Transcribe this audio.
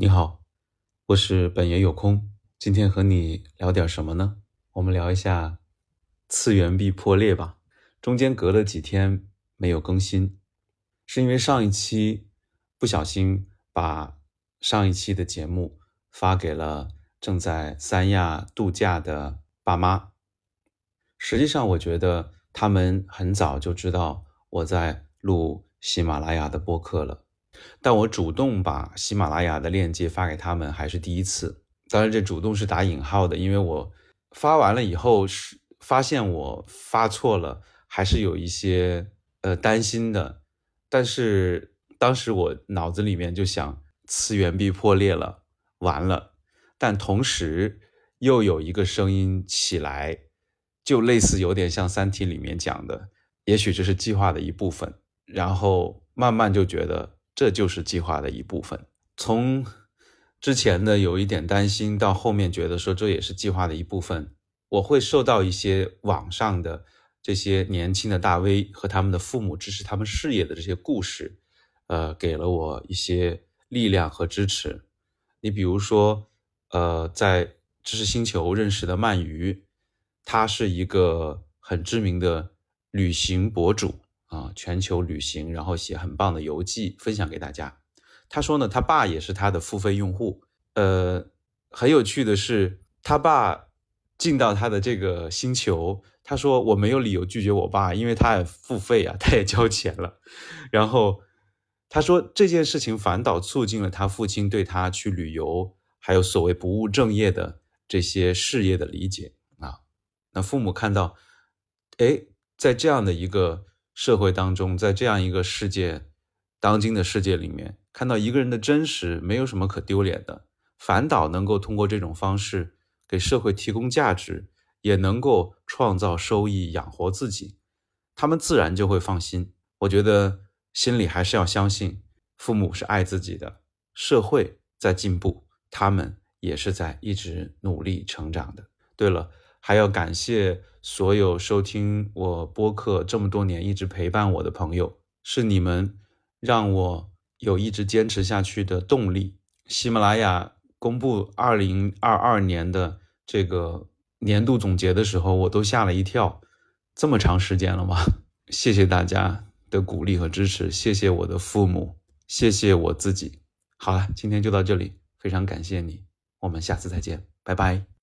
你好，我是本爷有空，今天和你聊点什么呢？我们聊一下次元壁破裂吧。中间隔了几天没有更新，是因为上一期不小心把上一期的节目发给了正在三亚度假的爸妈。实际上，我觉得他们很早就知道我在录喜马拉雅的播客了。但我主动把喜马拉雅的链接发给他们还是第一次，当然这主动是打引号的，因为我发完了以后是发现我发错了，还是有一些呃担心的。但是当时我脑子里面就想，次元壁破裂了，完了。但同时又有一个声音起来，就类似有点像《三体》里面讲的，也许这是计划的一部分。然后慢慢就觉得。这就是计划的一部分。从之前的有一点担心，到后面觉得说这也是计划的一部分。我会受到一些网上的这些年轻的大 V 和他们的父母支持他们事业的这些故事，呃，给了我一些力量和支持。你比如说，呃，在知识星球认识的鳗鱼，他是一个很知名的旅行博主。全球旅行，然后写很棒的游记分享给大家。他说呢，他爸也是他的付费用户。呃，很有趣的是，他爸进到他的这个星球，他说我没有理由拒绝我爸，因为他也付费啊，他也交钱了。然后他说这件事情反倒促进了他父亲对他去旅游，还有所谓不务正业的这些事业的理解啊。那父母看到，哎，在这样的一个。社会当中，在这样一个世界，当今的世界里面，看到一个人的真实，没有什么可丢脸的，反倒能够通过这种方式给社会提供价值，也能够创造收益，养活自己，他们自然就会放心。我觉得心里还是要相信，父母是爱自己的，社会在进步，他们也是在一直努力成长的。对了。还要感谢所有收听我播客这么多年一直陪伴我的朋友，是你们让我有一直坚持下去的动力。喜马拉雅公布二零二二年的这个年度总结的时候，我都吓了一跳，这么长时间了吗？谢谢大家的鼓励和支持，谢谢我的父母，谢谢我自己。好了，今天就到这里，非常感谢你，我们下次再见，拜拜。